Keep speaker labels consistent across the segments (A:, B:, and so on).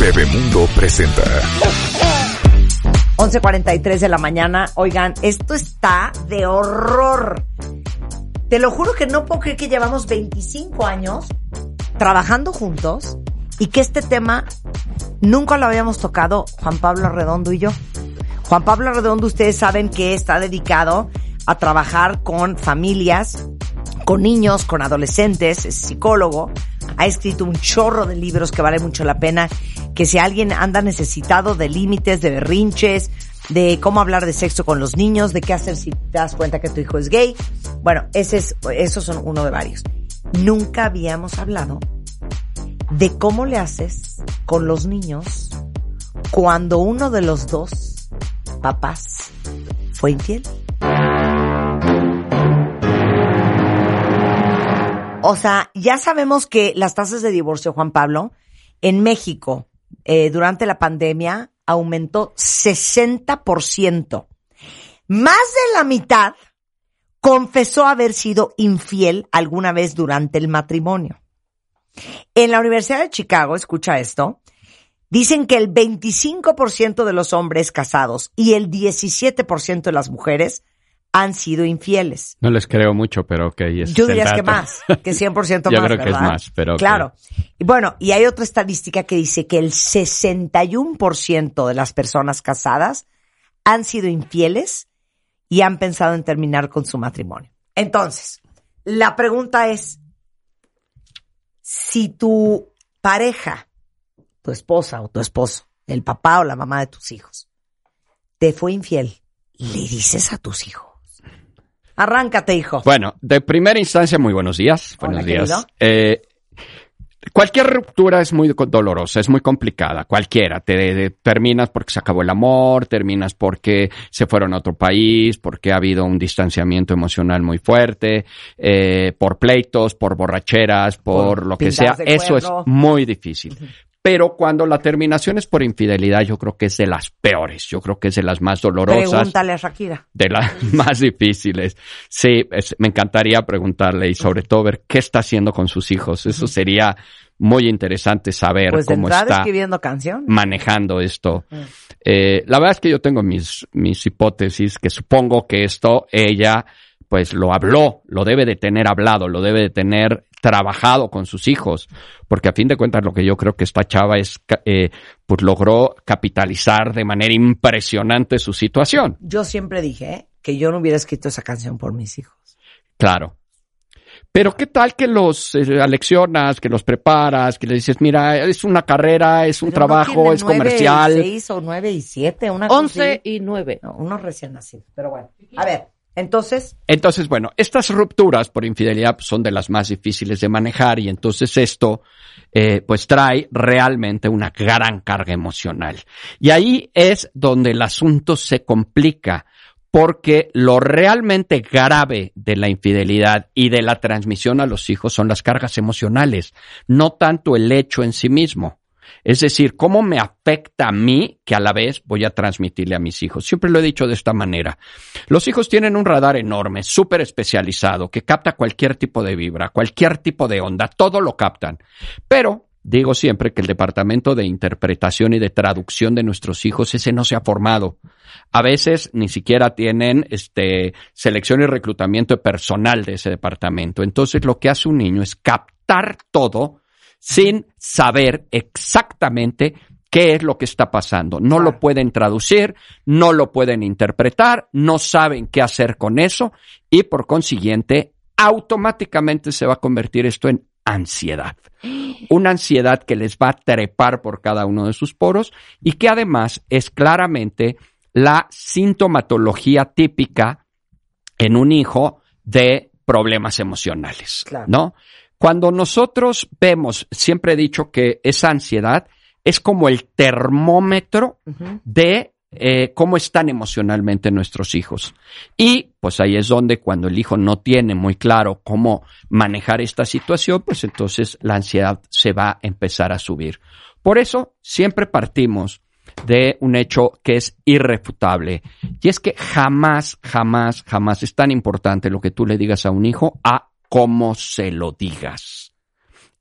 A: Bebemundo presenta
B: 11.43 de la mañana. Oigan, esto está de horror. Te lo juro que no puedo creer que llevamos 25 años trabajando juntos y que este tema nunca lo habíamos tocado Juan Pablo Redondo y yo. Juan Pablo Redondo, ustedes saben que está dedicado a trabajar con familias, con niños, con adolescentes, es psicólogo, ha escrito un chorro de libros que vale mucho la pena, que si alguien anda necesitado de límites, de berrinches, de cómo hablar de sexo con los niños, de qué hacer si te das cuenta que tu hijo es gay, bueno, ese es, esos son uno de varios. Nunca habíamos hablado de cómo le haces con los niños cuando uno de los dos papás fue infiel. O sea, ya sabemos que las tasas de divorcio, Juan Pablo, en México eh, durante la pandemia aumentó 60%. Más de la mitad confesó haber sido infiel alguna vez durante el matrimonio. En la Universidad de Chicago, escucha esto, dicen que el 25% de los hombres casados y el 17% de las mujeres han sido infieles.
C: No les creo mucho, pero ok. Es
B: Yo diría que más, que 100% más,
C: Yo creo
B: ¿verdad?
C: que es más, pero...
B: Claro. Y bueno, y hay otra estadística que dice que el 61% de las personas casadas han sido infieles y han pensado en terminar con su matrimonio. Entonces, la pregunta es, si tu pareja, tu esposa o tu esposo, el papá o la mamá de tus hijos, te fue infiel, ¿le dices a tus hijos? Arráncate, hijo.
C: Bueno, de primera instancia, muy buenos días.
B: Hola,
C: Buenos días. Eh, cualquier ruptura es muy dolorosa, es muy complicada. Cualquiera. Te, te- terminas porque se acabó el amor, terminas porque se fueron a otro país, porque ha habido un distanciamiento emocional muy fuerte, eh, por pleitos, por borracheras, por,
B: Por
C: lo que sea. Eso es muy difícil. Pero cuando la terminación es por infidelidad, yo creo que es de las peores. Yo creo que es de las más dolorosas
B: Pregúntale a Shakira.
C: de las más difíciles. Sí, es- me encantaría preguntarle y sobre todo ver qué está haciendo con sus hijos. Eso sería muy interesante saber
B: Pues
C: cómo está
B: escribiendo
C: manejando esto. Eh, la verdad es que yo tengo mis, mis hipótesis que supongo que esto ella pues lo habló, lo debe de tener hablado, lo debe de tener trabajado con sus hijos, porque a fin de cuentas lo que yo creo que esta chava es, ca- eh, pues logró capitalizar de manera impresionante su situación.
B: Yo siempre dije ¿eh? que yo no hubiera escrito esa canción por mis hijos.
C: Claro. Pero qué tal que los eh, aleccionas, que los preparas, que le dices, mira, es una carrera, es un
B: Pero
C: trabajo, es comercial.
B: Y seis o nueve y siete, una cosa
D: 11
B: así.
D: y 9.
B: No, unos recién nacidos. Pero bueno. A ver, entonces,
C: Entonces, bueno, estas rupturas por infidelidad son de las más difíciles de manejar y entonces esto eh, pues trae realmente una gran carga emocional. Y ahí es donde el asunto se complica porque lo realmente grave de la infidelidad y de la transmisión a los hijos son las cargas emocionales, no tanto el hecho en sí mismo. Es decir, cómo me afecta a mí que a la vez voy a transmitirle a mis hijos. Siempre lo he dicho de esta manera. Los hijos tienen un radar enorme, súper especializado, que capta cualquier tipo de vibra, cualquier tipo de onda, todo lo captan. Pero digo siempre que el departamento de interpretación y de traducción de nuestros hijos, ese no se ha formado. A veces ni siquiera tienen este, selección y reclutamiento de personal de ese departamento. Entonces lo que hace un niño es captar todo sin saber exactamente qué es lo que está pasando. No lo pueden traducir, no lo pueden interpretar, no saben qué hacer con eso y por consiguiente automáticamente se va a convertir esto en ansiedad. Una ansiedad que les va a trepar por cada uno de sus poros y que además es claramente la sintomatología típica en un hijo de problemas emocionales,
B: Claro.
C: ¿no? Cuando nosotros vemos, siempre he dicho que esa ansiedad es como el termómetro de eh, cómo están emocionalmente nuestros hijos. Y pues ahí es donde cuando el hijo no tiene muy claro cómo manejar esta situación, pues entonces la ansiedad se va a empezar a subir. Por eso siempre partimos de un hecho que es irrefutable. Y es que jamás, jamás, jamás es tan importante lo que tú le digas a un hijo a cómo se lo digas.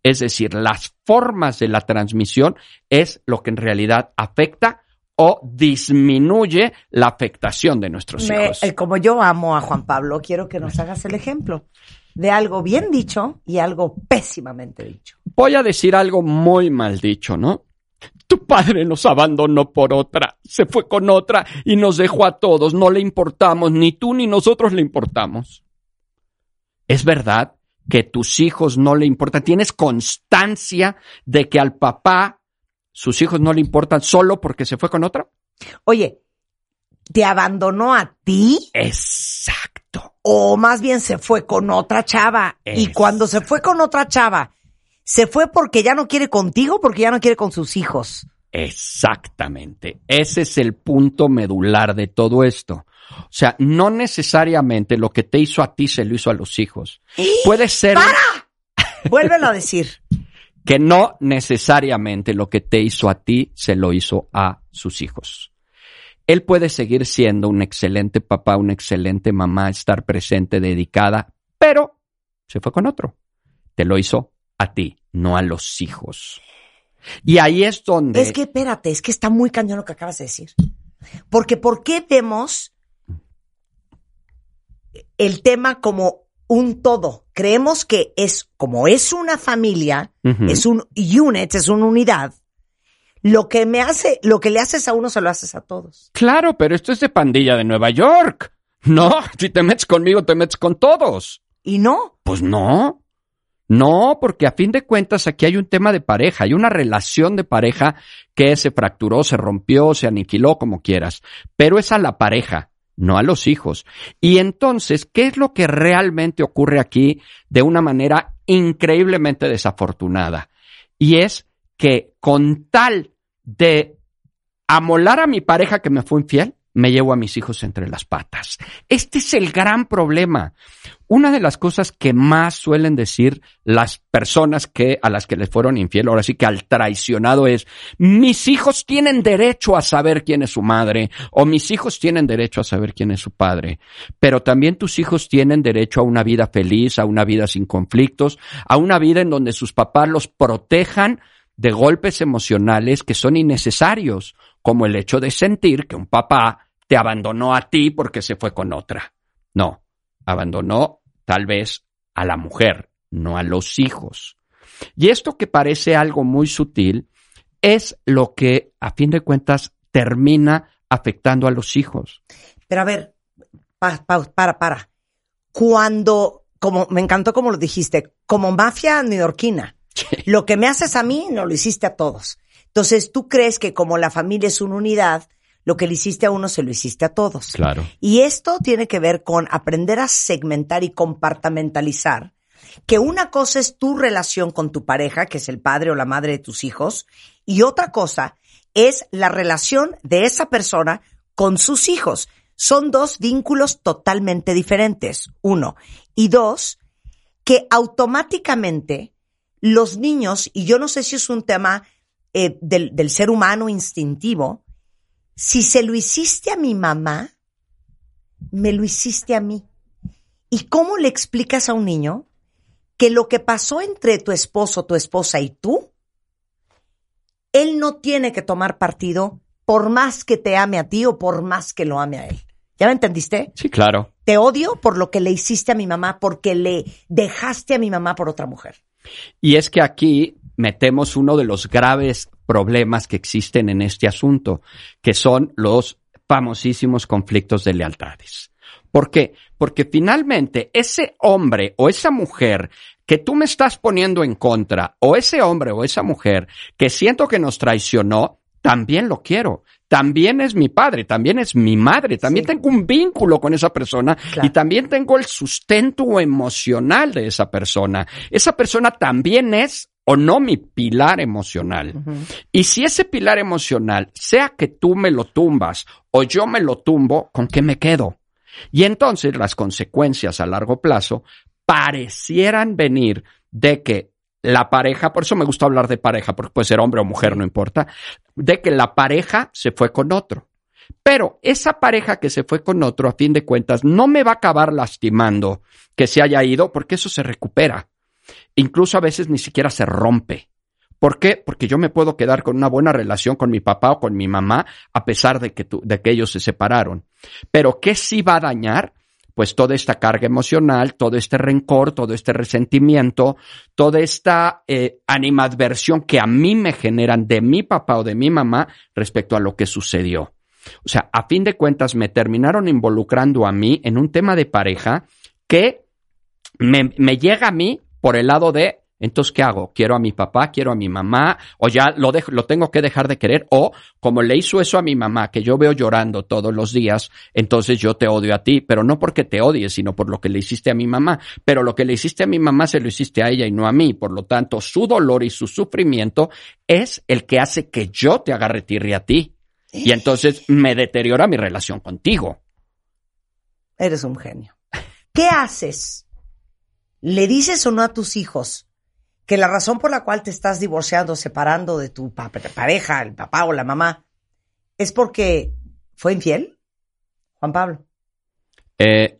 C: Es decir, las formas de la transmisión es lo que en realidad afecta o disminuye la afectación de nuestros hijos.
B: como yo amo a Juan Pablo, quiero que nos hagas el ejemplo de algo bien dicho y algo pésimamente dicho.
C: Voy a decir algo muy mal dicho, ¿no? Tu padre nos abandonó por otra, se fue con otra y nos dejó a todos, no le importamos, ni tú ni nosotros le importamos. ¿Es verdad que tus hijos no le importan? ¿Tienes constancia de que al papá sus hijos no le importan solo porque se fue con otra?
B: Oye, ¿te abandonó a ti?
C: Exacto.
B: O más bien se fue con otra chava. Y cuando se fue con otra chava, ¿se fue porque ya no quiere contigo o porque ya no quiere con sus hijos?
C: Exactamente. Ese es el punto medular de todo esto. O sea, no necesariamente lo que te hizo a ti se lo hizo a los hijos. Puede ser.
B: ¡Para! Vuélvelo a decir
C: que no necesariamente lo que te hizo a ti se lo hizo a sus hijos. Él puede seguir siendo un excelente papá, una excelente mamá, estar presente, dedicada, pero se fue con otro. Te lo hizo a ti, no a los hijos. Y ahí es donde...
B: Es que espérate, es que está muy cañón lo que acabas de decir. Porque ¿por qué vemos el tema como un todo. Creemos que es, como es una familia, es un unit, es una unidad. Lo que me hace, lo que le haces a uno se lo haces a todos.
C: Claro, pero esto es de pandilla de Nueva York. No, si te metes conmigo, te metes con todos.
B: ¿Y no?
C: Pues no. No, porque a fin de cuentas aquí hay un tema de pareja, hay una relación de pareja que se fracturó, se rompió, se aniquiló, como quieras, pero es a la pareja no a los hijos. Y entonces, ¿qué es lo que realmente ocurre aquí de una manera increíblemente desafortunada? Y es que con tal de amolar a mi pareja que me fue infiel, me llevo a mis hijos entre las patas. Este es el gran problema. Una de las cosas que más suelen decir las personas que a las que les fueron infiel, ahora sí que al traicionado es, mis hijos tienen derecho a saber quién es su madre o mis hijos tienen derecho a saber quién es su padre. Pero también tus hijos tienen derecho a una vida feliz, a una vida sin conflictos, a una vida en donde sus papás los protejan de golpes emocionales que son innecesarios, como el hecho de sentir que un papá te abandonó a ti porque se fue con otra. No, abandonó tal vez a la mujer, no a los hijos. Y esto que parece algo muy sutil es lo que, a fin de cuentas, termina afectando a los hijos.
B: Pero a ver, para, para, para. Cuando, como me encantó como lo dijiste, como mafia neoyorquina, lo que me haces a mí no lo hiciste a todos. Entonces tú crees que como la familia es una unidad, lo que le hiciste a uno se lo hiciste a todos.
C: Claro.
B: Y esto tiene que ver con aprender a segmentar y compartamentalizar. Que una cosa es tu relación con tu pareja, que es el padre o la madre de tus hijos, y otra cosa es la relación de esa persona con sus hijos. Son dos vínculos totalmente diferentes. Uno. Y dos, que automáticamente los niños, y yo no sé si es un tema eh, del, del ser humano instintivo, si se lo hiciste a mi mamá, me lo hiciste a mí. ¿Y cómo le explicas a un niño que lo que pasó entre tu esposo, tu esposa y tú, él no tiene que tomar partido por más que te ame a ti o por más que lo ame a él? ¿Ya me entendiste?
C: Sí, claro.
B: Te odio por lo que le hiciste a mi mamá, porque le dejaste a mi mamá por otra mujer.
C: Y es que aquí metemos uno de los graves problemas que existen en este asunto, que son los famosísimos conflictos de lealtades. ¿Por qué? Porque finalmente ese hombre o esa mujer que tú me estás poniendo en contra, o ese hombre o esa mujer que siento que nos traicionó, también lo quiero. También es mi padre, también es mi madre, también tengo un vínculo con esa persona y también tengo el sustento emocional de esa persona. Esa persona también es o no mi pilar emocional. Y si ese pilar emocional, sea que tú me lo tumbas o yo me lo tumbo, ¿con qué me quedo? Y entonces las consecuencias a largo plazo parecieran venir de que la pareja, por eso me gusta hablar de pareja, porque puede ser hombre o mujer, no importa, de que la pareja se fue con otro. Pero esa pareja que se fue con otro, a fin de cuentas, no me va a acabar lastimando que se haya ido, porque eso se recupera. Incluso a veces ni siquiera se rompe. ¿Por qué? Porque yo me puedo quedar con una buena relación con mi papá o con mi mamá a pesar de que, de que ellos se separaron. Pero ¿qué sí va a dañar? Pues toda esta carga emocional, todo este rencor, todo este resentimiento, toda esta eh, animadversión que a mí me generan de mi papá o de mi mamá respecto a lo que sucedió. O sea, a fin de cuentas me terminaron involucrando a mí en un tema de pareja que me, me llega a mí por el lado de, entonces, ¿qué hago? ¿Quiero a mi papá? ¿Quiero a mi mamá? ¿O ya lo, dejo, lo tengo que dejar de querer? O, como le hizo eso a mi mamá, que yo veo llorando todos los días, entonces yo te odio a ti, pero no porque te odies, sino por lo que le hiciste a mi mamá. Pero lo que le hiciste a mi mamá se lo hiciste a ella y no a mí. Por lo tanto, su dolor y su sufrimiento es el que hace que yo te agarre tirri a ti. Y entonces me deteriora mi relación contigo.
B: Eres un genio. ¿Qué haces ¿Le dices o no a tus hijos que la razón por la cual te estás divorciando, separando de tu pareja, el papá o la mamá, es porque fue infiel? Juan Pablo.
C: Eh,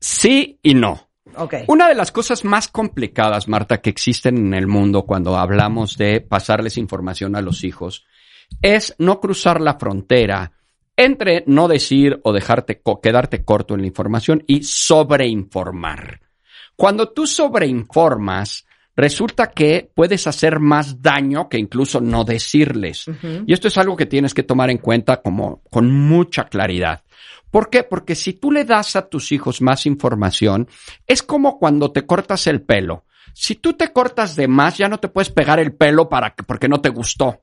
C: sí y no.
B: Okay.
C: Una de las cosas más complicadas, Marta, que existen en el mundo cuando hablamos de pasarles información a los hijos, es no cruzar la frontera entre no decir o dejarte quedarte corto en la información y sobreinformar. Cuando tú sobreinformas, resulta que puedes hacer más daño que incluso no decirles. Y esto es algo que tienes que tomar en cuenta como con mucha claridad. ¿Por qué? Porque si tú le das a tus hijos más información, es como cuando te cortas el pelo. Si tú te cortas de más, ya no te puedes pegar el pelo para que, porque no te gustó.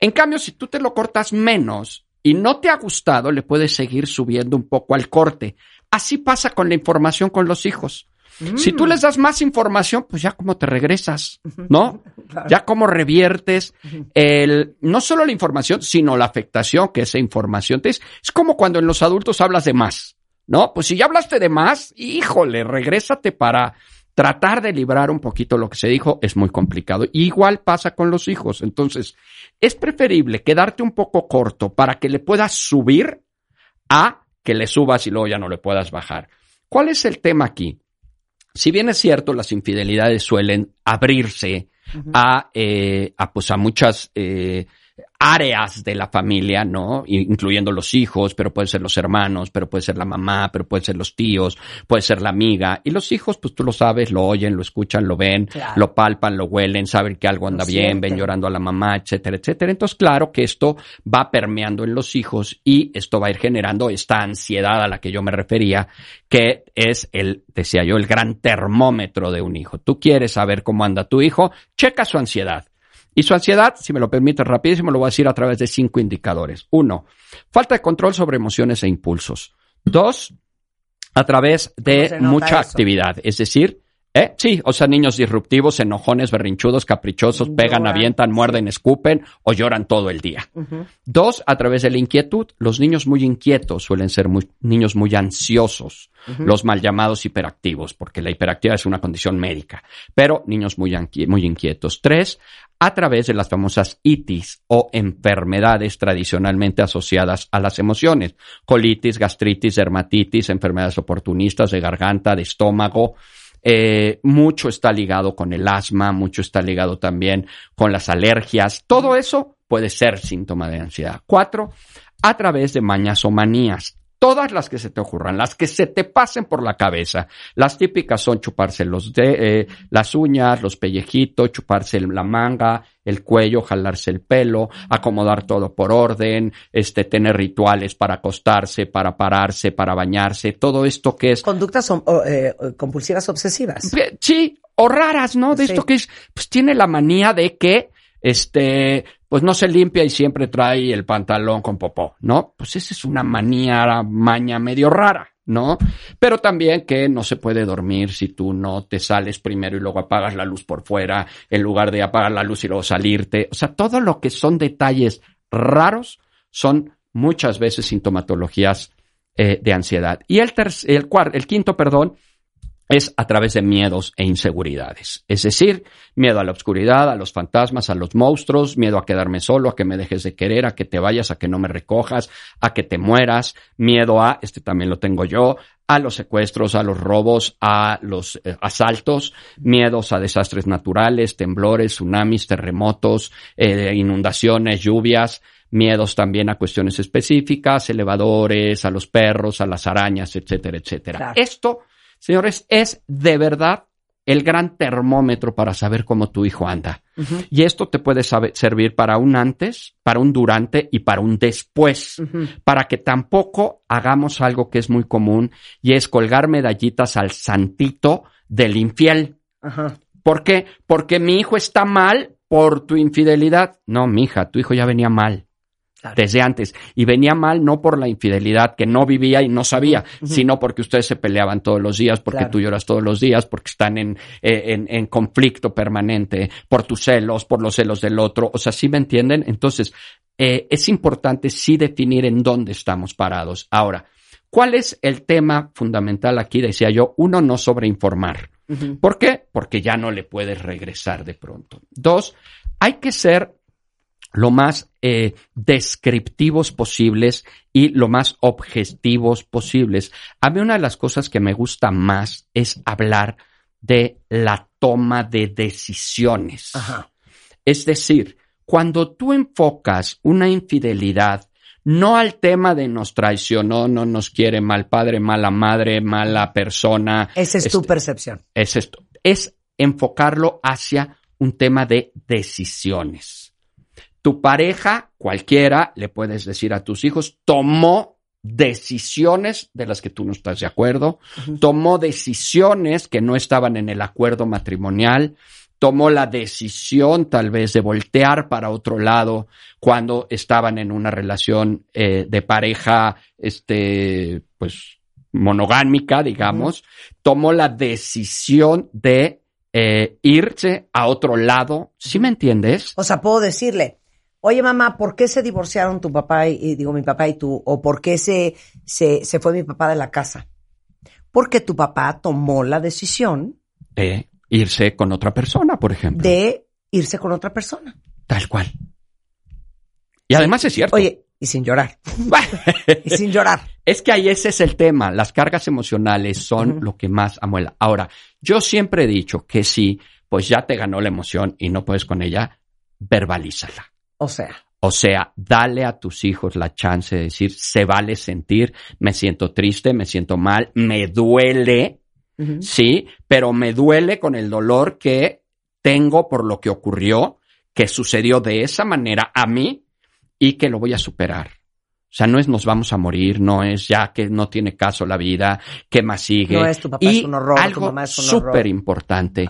C: En cambio, si tú te lo cortas menos y no te ha gustado, le puedes seguir subiendo un poco al corte. Así pasa con la información con los hijos. Si tú les das más información, pues ya como te regresas, ¿no? Ya como reviertes el, no solo la información, sino la afectación que esa información te es. Es como cuando en los adultos hablas de más, ¿no? Pues si ya hablaste de más, híjole, regrésate para tratar de librar un poquito lo que se dijo es muy complicado. igual pasa con los hijos. Entonces, es preferible quedarte un poco corto para que le puedas subir a que le subas y luego ya no le puedas bajar. ¿Cuál es el tema aquí? Si bien es cierto, las infidelidades suelen abrirse a, eh, a, pues a muchas eh, áreas de la familia, ¿no? Incluyendo los hijos, pero puede ser los hermanos, pero puede ser la mamá, pero puede ser los tíos, puede ser la amiga. Y los hijos, pues tú lo sabes, lo oyen, lo escuchan, lo ven, lo palpan, lo huelen, saben que algo anda bien, ven llorando a la mamá, etcétera, etcétera. Entonces, claro que esto va permeando en los hijos y esto va a ir generando esta ansiedad a la que yo me refería, que es el, decía yo, el gran termómetro de un hijo. Tú quieres saber cómo anda tu hijo, checa su ansiedad. Y su ansiedad, si me lo permite rapidísimo, lo voy a decir a través de cinco indicadores. Uno, falta de control sobre emociones e impulsos. Dos, a través de mucha actividad, es decir, ¿Eh? Sí, o sea, niños disruptivos, enojones, berrinchudos, caprichosos, pegan, avientan, muerden, escupen o lloran todo el día. Dos, a través de la inquietud. Los niños muy inquietos suelen ser niños muy ansiosos, los mal llamados hiperactivos, porque la hiperactividad es una condición médica, pero niños muy, muy inquietos. Tres, a través de las famosas itis o enfermedades tradicionalmente asociadas a las emociones. Colitis, gastritis, dermatitis, enfermedades oportunistas de garganta, de estómago, eh, mucho está ligado con el asma, mucho está ligado también con las alergias. Todo eso puede ser síntoma de ansiedad. Cuatro, a través de mañas o manías todas las que se te ocurran, las que se te pasen por la cabeza. Las típicas son chuparse los de, eh, las uñas, los pellejitos, chuparse la manga, el cuello, jalarse el pelo, acomodar todo por orden, este, tener rituales para acostarse, para pararse, para bañarse, todo esto que es...
B: Conductas eh, compulsivas obsesivas.
C: Sí, o raras, ¿no? De esto que es, pues tiene la manía de que este, pues no se limpia y siempre trae el pantalón con popó, ¿no? Pues esa es una manía, maña medio rara, ¿no? Pero también que no se puede dormir si tú no te sales primero y luego apagas la luz por fuera, en lugar de apagar la luz y luego salirte. O sea, todo lo que son detalles raros son muchas veces sintomatologías eh, de ansiedad. Y el, el, el quinto, perdón, es a través de miedos e inseguridades. Es decir, miedo a la oscuridad, a los fantasmas, a los monstruos, miedo a quedarme solo, a que me dejes de querer, a que te vayas, a que no me recojas, a que te mueras, miedo a, este también lo tengo yo, a los secuestros, a los robos, a los eh, asaltos, miedos a desastres naturales, temblores, tsunamis, terremotos, eh, inundaciones, lluvias, miedos también a cuestiones específicas, elevadores, a los perros, a las arañas, etcétera, etcétera. Esto Señores, es de verdad el gran termómetro para saber cómo tu hijo anda. Y esto te puede servir para un antes, para un durante y para un después, para que tampoco hagamos algo que es muy común y es colgar medallitas al santito del infiel. ¿Por qué? Porque mi hijo está mal por tu infidelidad. No, mi hija, tu hijo ya venía mal desde antes. Y venía mal no por la infidelidad, que no vivía y no sabía, sino porque ustedes se peleaban todos los días, porque tú lloras todos los días, porque están en, eh, en, conflicto permanente, por tus celos, por los celos del otro. O sea, ¿sí me entienden? Entonces, eh, es importante sí definir en dónde estamos parados. Ahora, ¿cuál es el tema fundamental aquí? Decía yo, uno, no sobreinformar. ¿Por qué? Porque ya no le puedes regresar de pronto. Dos, hay que ser lo más eh, descriptivos posibles y lo más objetivos posibles. A mí una de las cosas que me gusta más es hablar de la toma de decisiones. Es decir, cuando tú enfocas una infidelidad no al tema de nos traicionó, no nos quiere mal padre, mala madre, mala persona.
B: Esa es tu este, percepción.
C: Es esto. Es enfocarlo hacia un tema de decisiones. Tu pareja, cualquiera, le puedes decir a tus hijos, tomó decisiones de las que tú no estás de acuerdo, tomó decisiones que no estaban en el acuerdo matrimonial, tomó la decisión tal vez de voltear para otro lado cuando estaban en una relación eh, de pareja, este, pues, monogámica, digamos, tomó la decisión de eh, irse a otro lado. ¿Sí me entiendes?
B: O sea, puedo decirle, oye mamá, ¿por qué se divorciaron tu papá y, digo mi papá y tú? ¿O por qué se, se, se fue mi papá de la casa? Porque tu papá tomó la decisión
C: de irse con otra persona, por ejemplo.
B: De irse con otra persona.
C: Tal cual. Y además es cierto.
B: Oye, y sin llorar. y sin llorar.
C: Es que ahí ese es el tema. Las cargas emocionales son lo que más amuela. Ahora, yo siempre he dicho que si, pues ya te ganó la emoción y no puedes con ella, verbalízala.
B: O sea.
C: O sea, dale a tus hijos la chance de decir, se vale sentir, me siento triste, me siento mal, me duele, sí, pero me duele con el dolor que tengo por lo que ocurrió, que sucedió de esa manera a mí y que lo voy a superar. O sea, no es nos vamos a morir, no es ya que no tiene caso la vida, ¿qué más sigue?
B: No es tu papá es un horror,
C: algo súper importante,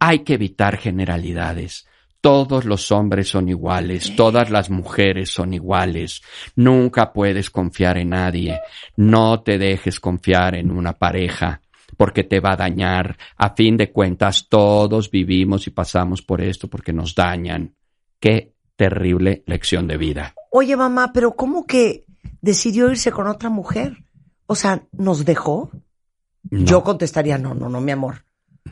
C: hay que evitar generalidades todos los hombres son iguales, todas las mujeres son iguales, nunca puedes confiar en nadie, no te dejes confiar en una pareja porque te va a dañar. A fin de cuentas, todos vivimos y pasamos por esto porque nos dañan. Qué terrible lección de vida.
B: Oye, mamá, pero ¿cómo que decidió irse con otra mujer? O sea, ¿nos dejó? Yo contestaría, no, no, no, mi amor.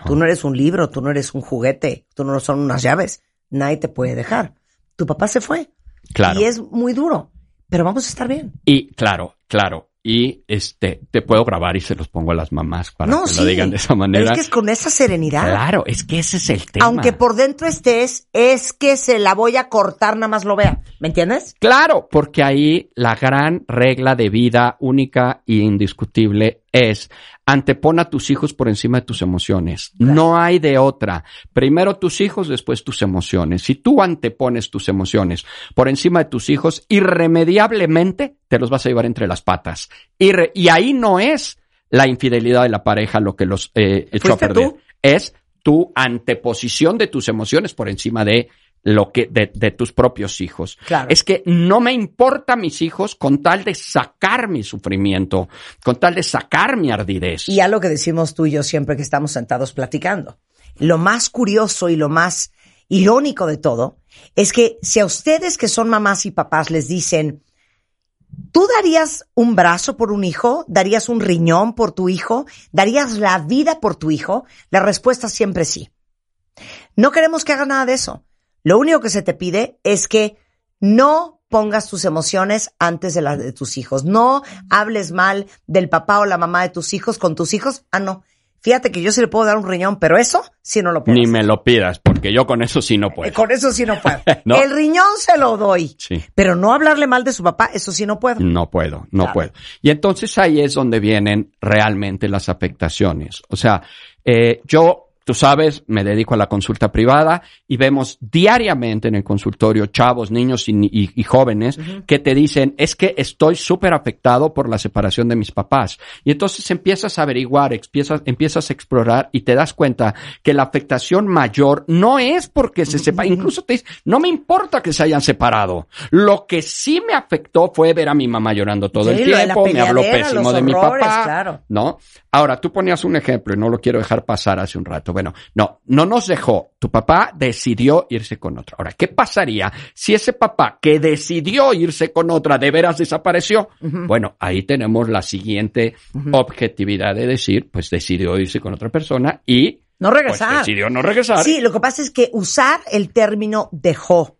B: Tú no eres un libro, tú no eres un juguete, tú no son unas llaves nadie te puede dejar. Tu papá se fue.
C: Claro.
B: Y es muy duro, pero vamos a estar bien.
C: Y claro, claro. Y este, te puedo grabar y se los pongo a las mamás para que lo digan de esa manera.
B: es que es con esa serenidad.
C: Claro, es que ese es el tema.
B: Aunque por dentro estés, es que se la voy a cortar nada más lo vea. ¿Me entiendes?
C: Claro, porque ahí la gran regla de vida única e indiscutible es antepon a tus hijos por encima de tus emociones. No hay de otra. Primero tus hijos, después tus emociones. Si tú antepones tus emociones por encima de tus hijos, irremediablemente te los vas a llevar entre las patas. y ahí no es la infidelidad de la pareja lo que los eh, echó a perder. Es tu anteposición de tus emociones por encima de lo que de, de tus propios hijos.
B: Claro.
C: Es que no me importa mis hijos con tal de sacar mi sufrimiento, con tal de sacar mi ardidez.
B: Y a lo que decimos tú y yo siempre que estamos sentados platicando. Lo más curioso y lo más irónico de todo es que si a ustedes que son mamás y papás les dicen, ¿tú darías un brazo por un hijo? ¿Darías un riñón por tu hijo? ¿Darías la vida por tu hijo? La respuesta siempre es sí. No queremos que hagas nada de eso. Lo único que se te pide es que no pongas tus emociones antes de las de tus hijos. No hables mal del papá o la mamá de tus hijos con tus hijos. Ah, no. Fíjate que yo sí le puedo dar un riñón, pero eso sí no lo puedo.
C: Ni
B: hacer.
C: me lo pidas, porque yo con eso sí no puedo.
B: Con eso sí no puedo.
C: No.
B: El riñón se lo doy.
C: Sí.
B: Pero no hablarle mal de su papá, eso sí no puedo.
C: No puedo, no
B: Claro.
C: puedo. Y entonces ahí es donde vienen realmente las afectaciones. O sea, eh, yo, tú sabes, me dedico a la consulta privada y vemos diariamente en el consultorio chavos, niños y, y- y jóvenes que te dicen, es que estoy súper afectado por la separación de mis papás. Y entonces empiezas a averiguar, empiezas, empiezas a explorar y te das cuenta que la afectación mayor no es porque se sepa, incluso te dice, no me importa que se hayan separado. Lo que sí me afectó fue ver a mi mamá llorando todo
B: Sí,
C: el tiempo, me habló pésimo de mi papá.
B: claro.
C: ¿No? Ahora, tú ponías un ejemplo y no lo quiero dejar pasar hace un rato. Bueno, no, no nos dejó. Tu papá decidió irse con otra. Ahora, ¿qué pasaría si ese papá que decidió irse con otra de veras desapareció? Bueno, ahí tenemos la siguiente objetividad de decir, pues decidió irse con otra persona y
B: No regresar.
C: pues, decidió no regresar.
B: Sí, lo que pasa es que usar el término dejó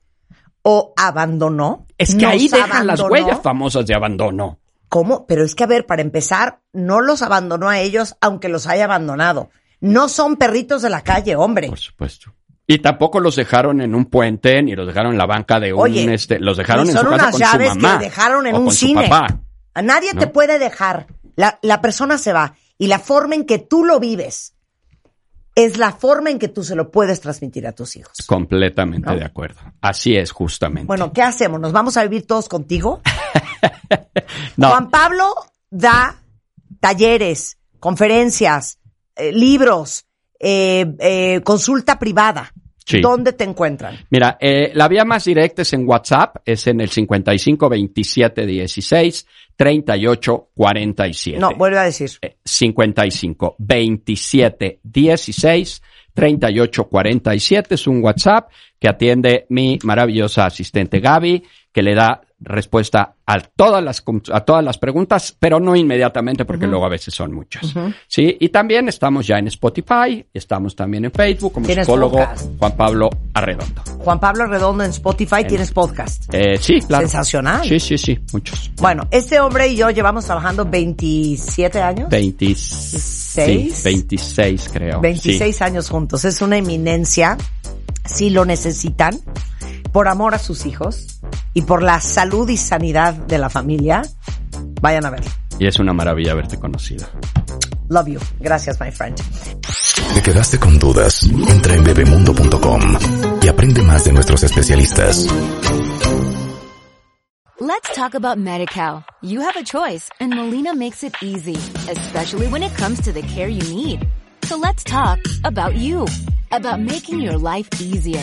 B: o abandonó.
C: Es que ahí dejan las huellas famosas de abandono.
B: ¿Cómo? Pero es que, a ver, para empezar, no los abandonó a ellos, aunque los haya abandonado. No son perritos de la calle, hombre.
C: Por supuesto. Y tampoco los dejaron en un puente, ni los dejaron en la banca de un,
B: Oye,
C: este, los dejaron en su casa
B: unas
C: con
B: llaves
C: su mamá.
B: que dejaron en
C: o
B: un
C: con su
B: cine.
C: papá.
B: A nadie te puede dejar. La, la persona se va. Y la forma en que tú lo vives es la forma en que tú se lo puedes transmitir a tus hijos.
C: Completamente
B: ¿No?
C: de acuerdo. Así es, justamente.
B: Bueno, ¿qué hacemos? ¿Nos vamos a vivir todos contigo?
C: no,
B: Juan Pablo da talleres, conferencias, eh, libros, eh, eh, consulta privada.
C: Sí.
B: ¿Dónde te encuentran?
C: mira, eh, la vía más directa es en WhatsApp, es en el 55 27 16 38 47.
B: No, vuelve a decir.
C: Eh, 55 27 16 38 47 es un WhatsApp que atiende mi maravillosa asistente Gaby, que le da respuesta a todas las a todas las preguntas, pero no inmediatamente porque luego a veces son muchas. Sí, y también estamos ya en Spotify, estamos también en Facebook como
B: ¿Tienes
C: psicólogo
B: podcast?
C: Juan Pablo Arredondo.
B: Juan Pablo Redondo en Spotify, tienes podcast.
C: Eh, sí, claro.
B: Sensacional.
C: Sí, sí, sí, muchos.
B: Bueno, este hombre y yo llevamos trabajando 27 años.
C: 26, 26 creo.
B: 26 años juntos. Es una eminencia. Si lo necesitan, por amor a sus hijos y por la salud y sanidad de la familia, vayan a verlo.
C: Y es una maravilla haberte conocido.
B: Love you. Gracias, my friend.
A: ¿Te quedaste con dudas? Entra en bebemundo.com y aprende más de nuestros especialistas.
E: Let's talk about MediCal. You have a choice and Molina makes it easy, especially when it comes to the care you need. So let's talk about you, about making your life easier,